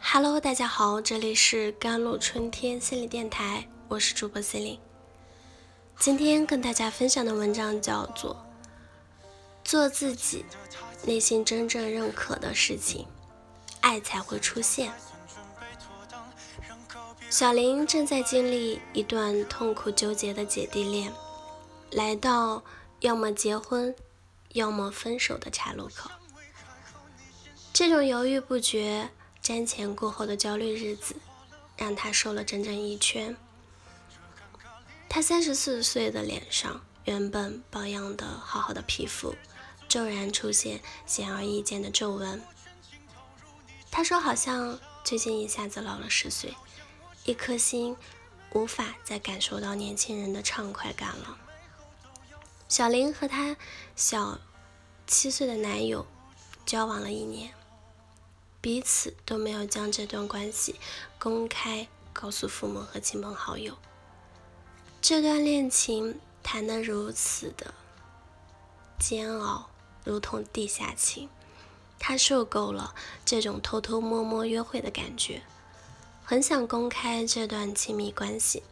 Hello，大家好，这里是甘露春天心理电台，我是主播心灵。今天跟大家分享的文章叫做《做自己内心真正认可的事情，爱才会出现》。小林正在经历一段痛苦纠结的姐弟恋，来到要么结婚，要么分手的岔路口。这种犹豫不决。瞻前顾后的焦虑日子，让他瘦了整整一圈。他三十四岁的脸上，原本保养的好好的皮肤，骤然出现显而易见的皱纹。他说：“好像最近一下子老了十岁，一颗心无法再感受到年轻人的畅快感了。”小林和他小七岁的男友交往了一年。彼此都没有将这段关系公开告诉父母和亲朋好友。这段恋情谈得如此的煎熬，如同地下情。他受够了这种偷偷摸摸约会的感觉，很想公开这段亲密关系，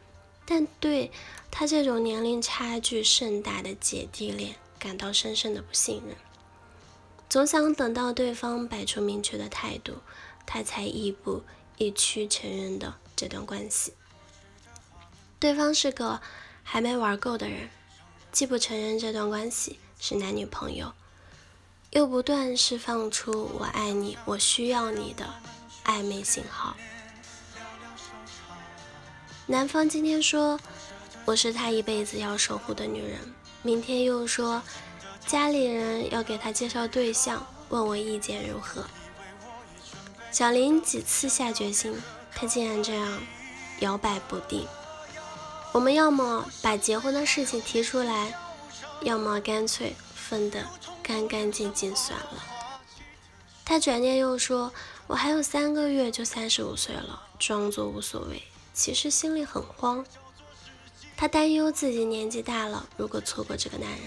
但对他这种年龄差距甚大的姐弟恋感到深深的不信任。总想等到对方摆出明确的态度，他才一步一趋承认的这段关系。对方是个还没玩够的人，既不承认这段关系是男女朋友，又不断释放出“我爱你，我需要你”的暧昧信号。男方今天说我是他一辈子要守护的女人，明天又说。家里人要给他介绍对象，问我意见如何。小林几次下决心，他竟然这样摇摆不定。我们要么把结婚的事情提出来，要么干脆分得干干净净算了。他转念又说：“我还有三个月就三十五岁了，装作无所谓，其实心里很慌。他担忧自己年纪大了，如果错过这个男人。”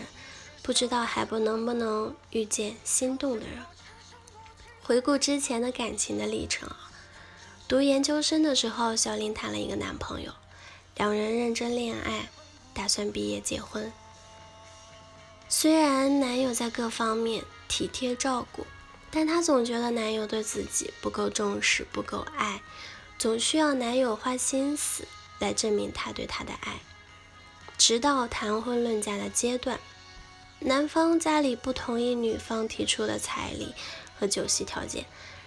不知道还不能不能遇见心动的人。回顾之前的感情的历程啊，读研究生的时候，小林谈了一个男朋友，两人认真恋爱，打算毕业结婚。虽然男友在各方面体贴照顾，但她总觉得男友对自己不够重视，不够爱，总需要男友花心思来证明他对她的爱。直到谈婚论嫁的阶段。男方家里不同意女方提出的彩礼和酒席条件，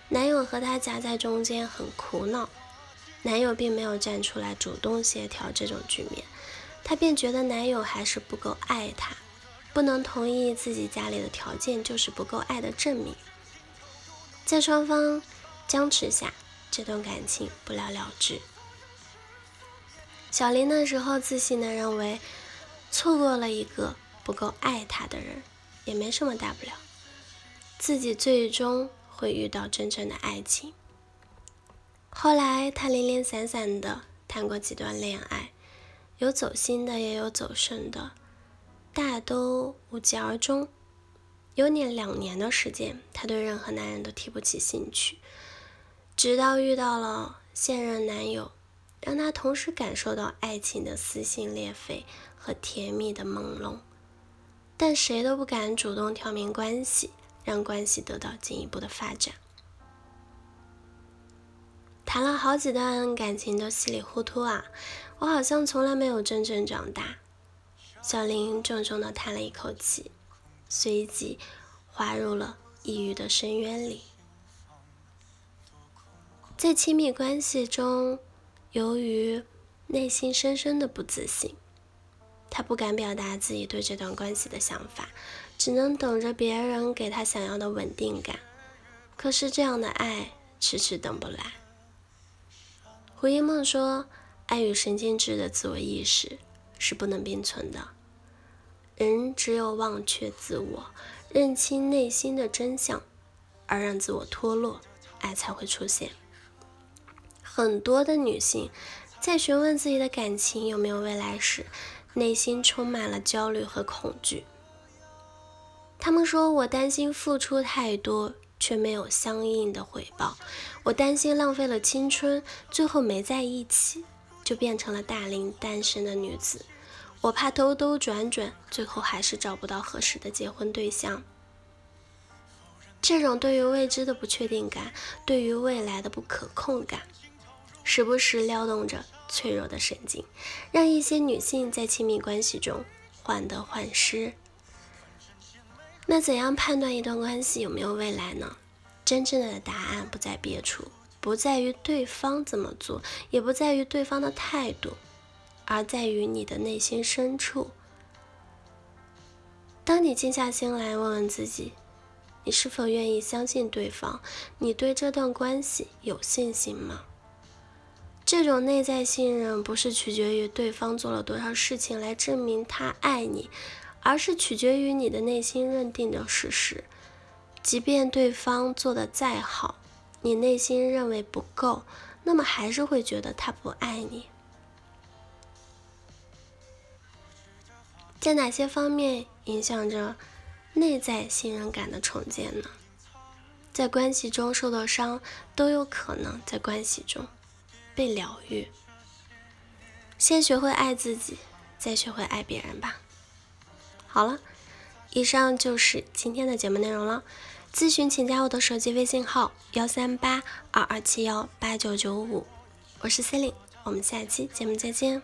男友和她夹在中间很苦恼。男友并没有站出来主动协调这种局面，她便觉得男友还是不够爱她，不能同意自己家里的条件就是不够爱的证明。在双方僵持下，这段感情不了了之。小林那时候自信的认为，错过了一个。不够爱他的人也没什么大不了，自己最终会遇到真正的爱情。后来他零零散散的谈过几段恋爱，有走心的，也有走肾的，大都无疾而终。有年两年的时间，他对任何男人都提不起兴趣，直到遇到了现任男友，让他同时感受到爱情的撕心裂肺和甜蜜的朦胧。但谁都不敢主动挑明关系，让关系得到进一步的发展。谈了好几段感情都稀里糊涂啊，我好像从来没有真正长大。小林重重的叹了一口气，随即滑入了抑郁的深渊里。在亲密关系中，由于内心深深的不自信。他不敢表达自己对这段关系的想法，只能等着别人给他想要的稳定感。可是这样的爱迟迟等不来。胡一梦说：“爱与神经质的自我意识是不能并存的。人只有忘却自我，认清内心的真相，而让自我脱落，爱才会出现。”很多的女性在询问自己的感情有没有未来时，内心充满了焦虑和恐惧。他们说：“我担心付出太多，却没有相应的回报。我担心浪费了青春，最后没在一起，就变成了大龄单身的女子。我怕兜兜转转，最后还是找不到合适的结婚对象。这种对于未知的不确定感，对于未来的不可控感，时不时撩动着脆弱的神经，让一些女性在亲密关系中患得患失。那怎样判断一段关系有没有未来呢？真正的答案不在别处，不在于对方怎么做，也不在于对方的态度。而在于你的内心深处。当你静下心来问问自己，你是否愿意相信对方？你对这段关系有信心吗？这种内在信任不是取决于对方做了多少事情来证明他爱你，而是取决于你的内心认定的事实。即便对方做的再好，你内心认为不够，那么还是会觉得他不爱你。在哪些方面影响着内在信任感的重建呢？在关系中受到伤，都有可能在关系中被疗愈。先学会爱自己，再学会爱别人吧。好了，以上就是今天的节目内容了。咨询请加我的手机微信号：幺三八二二七幺八九九五，我是 c e l i n e 我们下期节目再见。